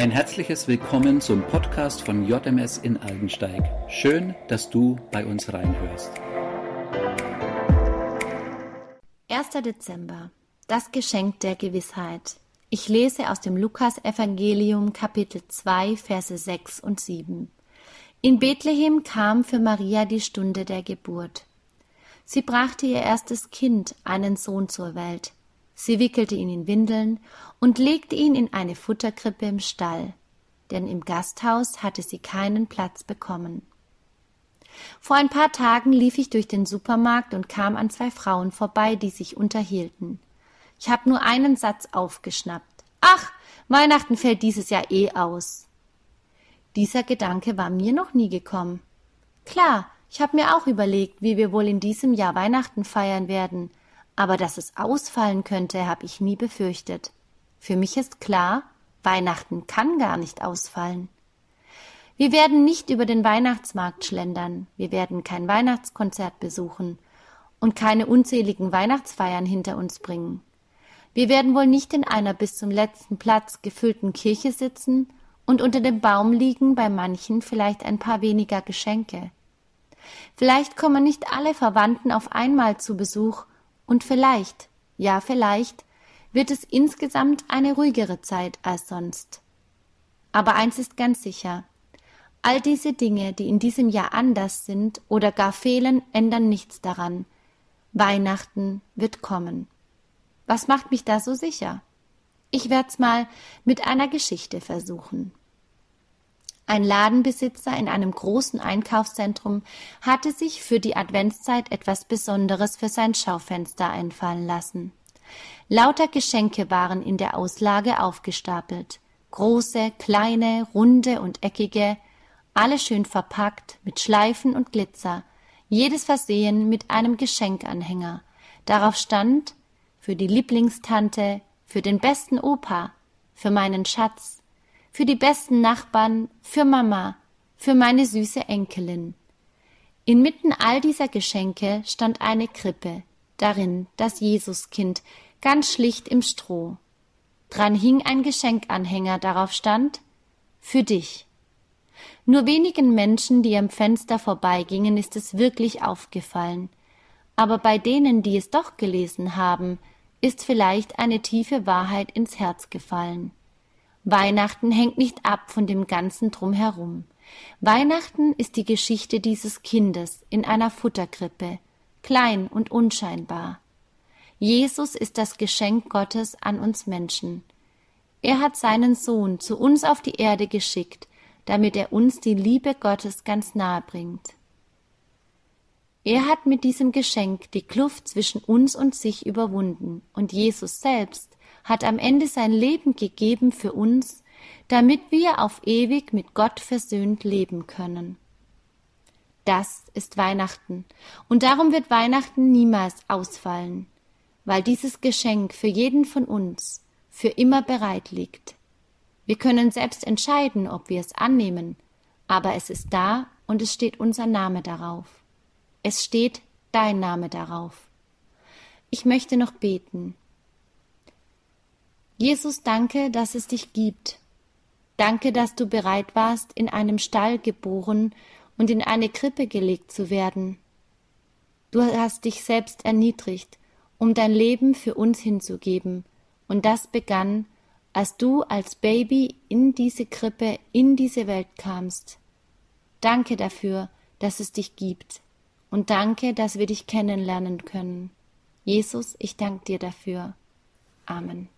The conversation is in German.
Ein herzliches Willkommen zum Podcast von JMS in Aldensteig. Schön, dass du bei uns reinhörst. 1. Dezember. Das Geschenk der Gewissheit. Ich lese aus dem Lukas-Evangelium Kapitel 2, Verse 6 und 7. In Bethlehem kam für Maria die Stunde der Geburt. Sie brachte ihr erstes Kind, einen Sohn zur Welt. Sie wickelte ihn in Windeln und legte ihn in eine Futterkrippe im Stall, denn im Gasthaus hatte sie keinen Platz bekommen. Vor ein paar Tagen lief ich durch den Supermarkt und kam an zwei Frauen vorbei, die sich unterhielten. Ich habe nur einen Satz aufgeschnappt. Ach, Weihnachten fällt dieses Jahr eh aus. Dieser Gedanke war mir noch nie gekommen. Klar, ich habe mir auch überlegt, wie wir wohl in diesem Jahr Weihnachten feiern werden, aber dass es ausfallen könnte, habe ich nie befürchtet. Für mich ist klar, Weihnachten kann gar nicht ausfallen. Wir werden nicht über den Weihnachtsmarkt schlendern, wir werden kein Weihnachtskonzert besuchen und keine unzähligen Weihnachtsfeiern hinter uns bringen. Wir werden wohl nicht in einer bis zum letzten Platz gefüllten Kirche sitzen und unter dem Baum liegen bei manchen vielleicht ein paar weniger Geschenke. Vielleicht kommen nicht alle Verwandten auf einmal zu Besuch und vielleicht, ja vielleicht, wird es insgesamt eine ruhigere Zeit als sonst. Aber eins ist ganz sicher. All diese Dinge, die in diesem Jahr anders sind oder gar fehlen, ändern nichts daran. Weihnachten wird kommen. Was macht mich da so sicher? Ich werd's mal mit einer Geschichte versuchen. Ein Ladenbesitzer in einem großen Einkaufszentrum hatte sich für die Adventszeit etwas Besonderes für sein Schaufenster einfallen lassen. Lauter Geschenke waren in der Auslage aufgestapelt. Große, kleine, runde und eckige, alle schön verpackt, mit Schleifen und Glitzer, jedes versehen mit einem Geschenkanhänger. Darauf stand für die Lieblingstante, für den besten Opa, für meinen Schatz, für die besten Nachbarn, für Mama, für meine süße Enkelin. Inmitten all dieser Geschenke stand eine Krippe, darin das Jesuskind, ganz schlicht im Stroh. Dran hing ein Geschenkanhänger, darauf stand Für dich. Nur wenigen Menschen, die am Fenster vorbeigingen, ist es wirklich aufgefallen. Aber bei denen, die es doch gelesen haben, ist vielleicht eine tiefe Wahrheit ins Herz gefallen. Weihnachten hängt nicht ab von dem ganzen Drumherum. Weihnachten ist die Geschichte dieses Kindes in einer Futterkrippe, klein und unscheinbar. Jesus ist das Geschenk Gottes an uns Menschen. Er hat seinen Sohn zu uns auf die Erde geschickt, damit er uns die Liebe Gottes ganz nahe bringt. Er hat mit diesem Geschenk die Kluft zwischen uns und sich überwunden, und Jesus selbst hat am Ende sein Leben gegeben für uns, damit wir auf ewig mit Gott versöhnt leben können. Das ist Weihnachten, und darum wird Weihnachten niemals ausfallen, weil dieses Geschenk für jeden von uns für immer bereit liegt. Wir können selbst entscheiden, ob wir es annehmen, aber es ist da und es steht unser Name darauf. Es steht dein Name darauf. Ich möchte noch beten. Jesus, danke, dass es dich gibt. Danke, dass du bereit warst, in einem Stall geboren und in eine Krippe gelegt zu werden. Du hast dich selbst erniedrigt, um dein Leben für uns hinzugeben, und das begann, als du als Baby in diese Krippe, in diese Welt kamst. Danke dafür, dass es dich gibt, und danke, dass wir dich kennenlernen können. Jesus, ich danke dir dafür. Amen.